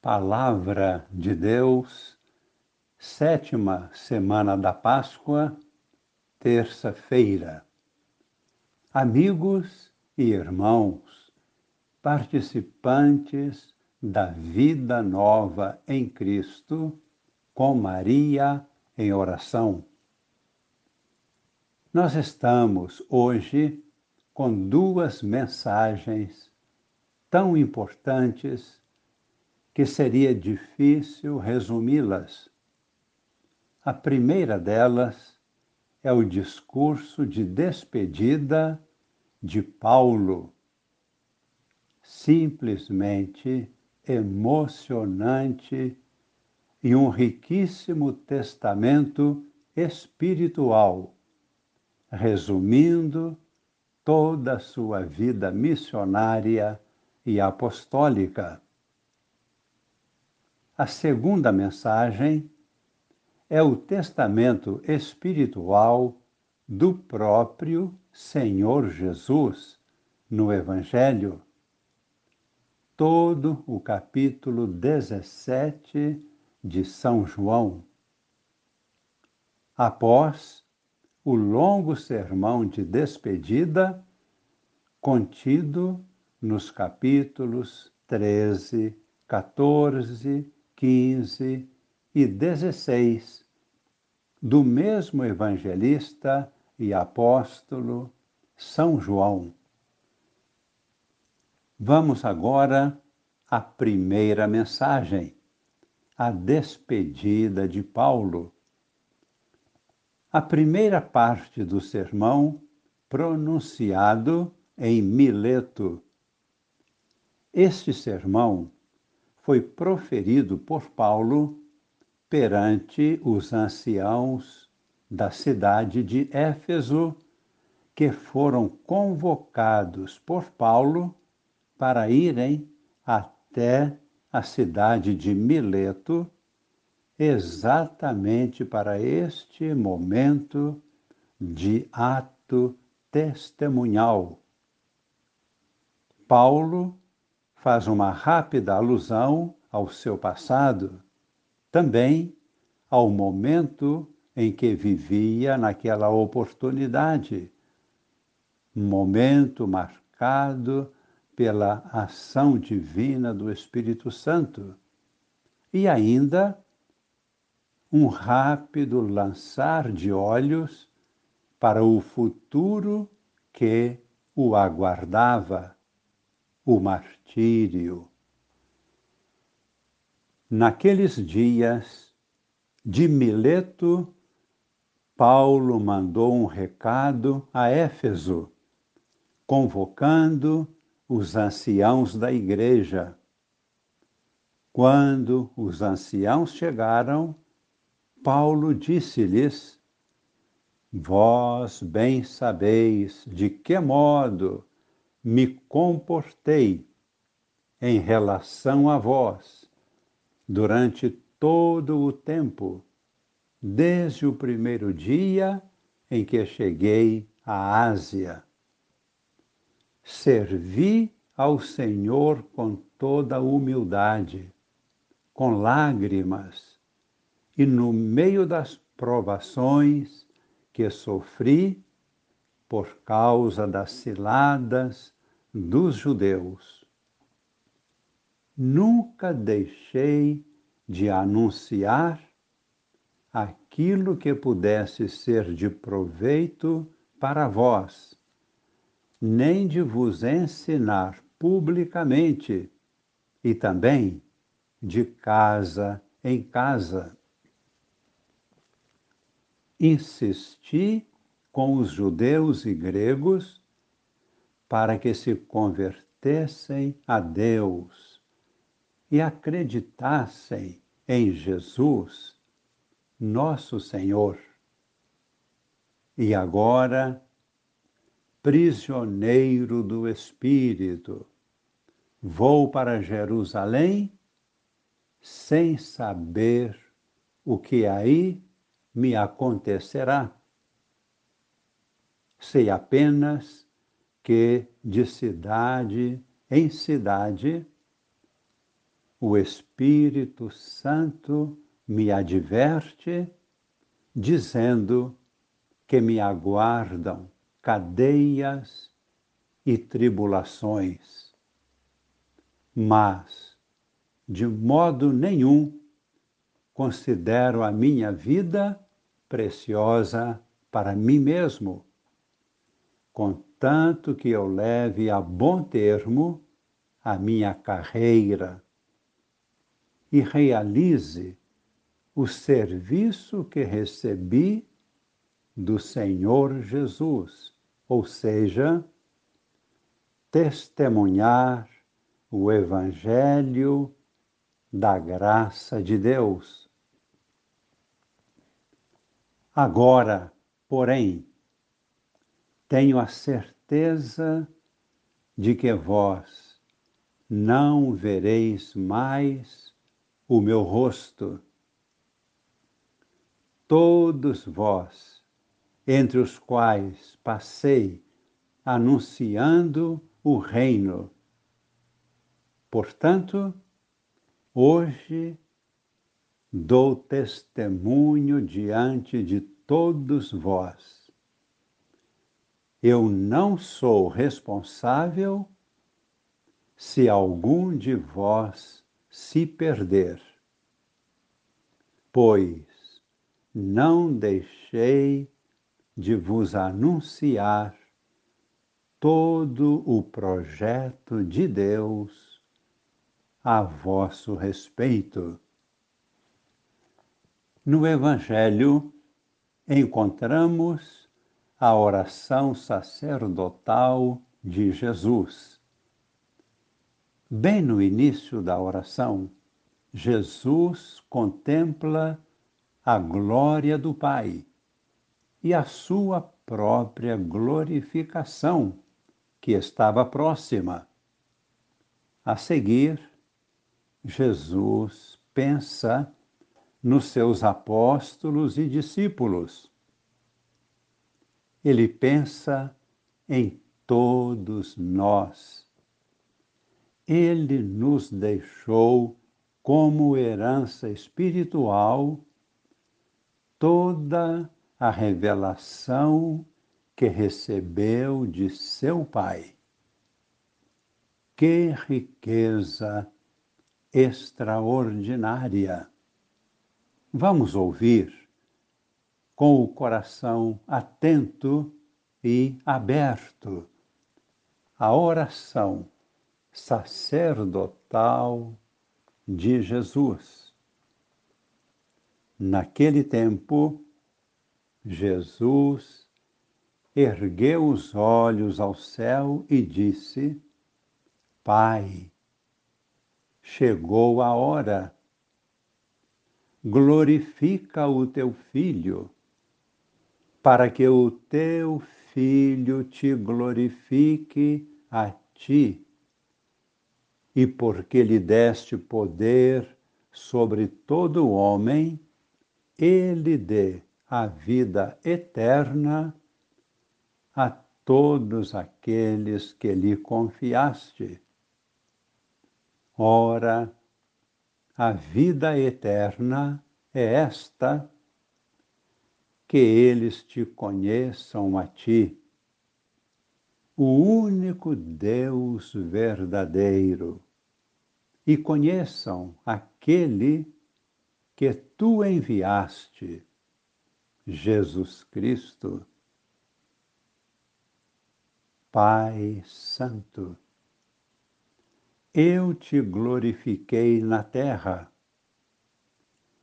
Palavra de Deus, sétima semana da Páscoa, terça-feira. Amigos e irmãos, participantes da vida nova em Cristo, com Maria em oração. Nós estamos hoje com duas mensagens tão importantes que seria difícil resumi-las. A primeira delas é o discurso de despedida de Paulo. Simplesmente emocionante e um riquíssimo testamento espiritual, resumindo toda a sua vida missionária e apostólica. A segunda mensagem é o testamento espiritual do próprio Senhor Jesus no Evangelho. Todo o capítulo 17 de São João. Após o longo sermão de despedida contido nos capítulos 13, 14 15 e 16 do mesmo evangelista e apóstolo São João. Vamos agora à primeira mensagem, a despedida de Paulo. A primeira parte do sermão pronunciado em Mileto. Este sermão foi proferido por Paulo perante os anciãos da cidade de Éfeso, que foram convocados por Paulo para irem até a cidade de Mileto, exatamente para este momento de ato testemunhal. Paulo faz uma rápida alusão ao seu passado, também ao momento em que vivia naquela oportunidade, um momento marcado pela ação divina do Espírito Santo, e ainda um rápido lançar de olhos para o futuro que o aguardava o martírio. Naqueles dias de Mileto, Paulo mandou um recado a Éfeso, convocando os anciãos da igreja. Quando os anciãos chegaram, Paulo disse-lhes: Vós bem sabeis de que modo me comportei em relação a vós durante todo o tempo, desde o primeiro dia em que cheguei à Ásia. Servi ao Senhor com toda humildade, com lágrimas, e no meio das provações que sofri, por causa das ciladas dos judeus. Nunca deixei de anunciar aquilo que pudesse ser de proveito para vós, nem de vos ensinar publicamente e também de casa em casa. Insisti com os judeus e gregos para que se convertessem a Deus e acreditassem em Jesus, nosso Senhor. E agora, prisioneiro do Espírito, vou para Jerusalém sem saber o que aí me acontecerá. Sei apenas que de cidade em cidade o Espírito Santo me adverte, dizendo que me aguardam cadeias e tribulações. Mas, de modo nenhum, considero a minha vida preciosa para mim mesmo, contanto que eu leve a bom termo a minha carreira e realize o serviço que recebi do Senhor Jesus, ou seja, testemunhar o Evangelho da graça de Deus. Agora, porém, tenho a certeza de que vós não vereis mais o meu rosto. Todos vós, entre os quais passei anunciando o reino. Portanto, hoje dou testemunho diante de todos vós. Eu não sou responsável se algum de vós se perder. Pois não deixei de vos anunciar todo o projeto de Deus a vosso respeito. No Evangelho, encontramos a oração sacerdotal de Jesus Bem no início da oração, Jesus contempla a glória do Pai e a sua própria glorificação, que estava próxima. A seguir, Jesus pensa nos seus apóstolos e discípulos. Ele pensa em todos nós ele nos deixou como herança espiritual toda a revelação que recebeu de seu Pai. Que riqueza extraordinária! Vamos ouvir com o coração atento e aberto a oração sacerdotal de Jesus. Naquele tempo, Jesus ergueu os olhos ao céu e disse: Pai, chegou a hora. Glorifica o teu filho, para que o teu filho te glorifique a ti e porque lhe deste poder sobre todo homem, ele dê a vida eterna a todos aqueles que lhe confiaste. Ora, a vida eterna é esta, que eles te conheçam a ti, o único Deus verdadeiro e conheçam aquele que tu enviaste, Jesus Cristo. Pai Santo, eu te glorifiquei na terra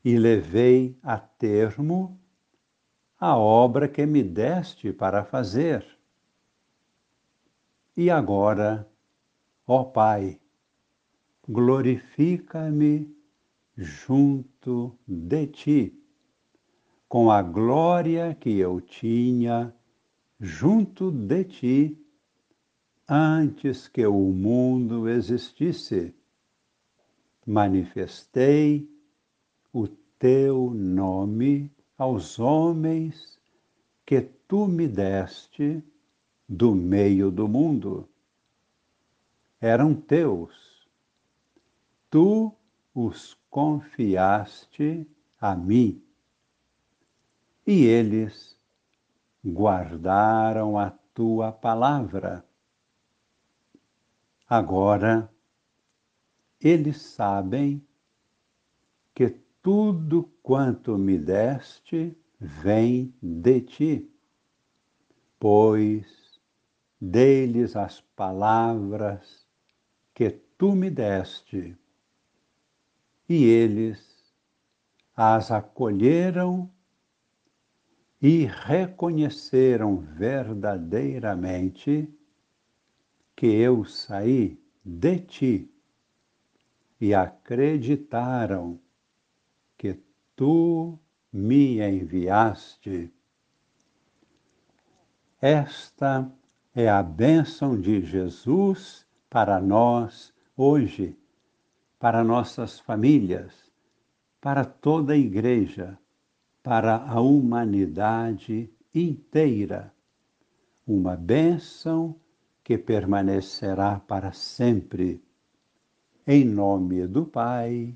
e levei a termo a obra que me deste para fazer. E agora, ó Pai, glorifica-me junto de ti, com a glória que eu tinha junto de ti antes que o mundo existisse. Manifestei o teu nome aos homens que tu me deste do meio do mundo. Eram teus tu os confiaste a mim. E eles guardaram a tua palavra. Agora, eles sabem tudo quanto me deste vem de ti, pois dei-lhes as palavras que tu me deste, e eles as acolheram e reconheceram verdadeiramente que eu saí de ti e acreditaram que tu me enviaste. Esta é a bênção de Jesus para nós hoje, para nossas famílias, para toda a Igreja, para a humanidade inteira. Uma bênção que permanecerá para sempre. Em nome do Pai,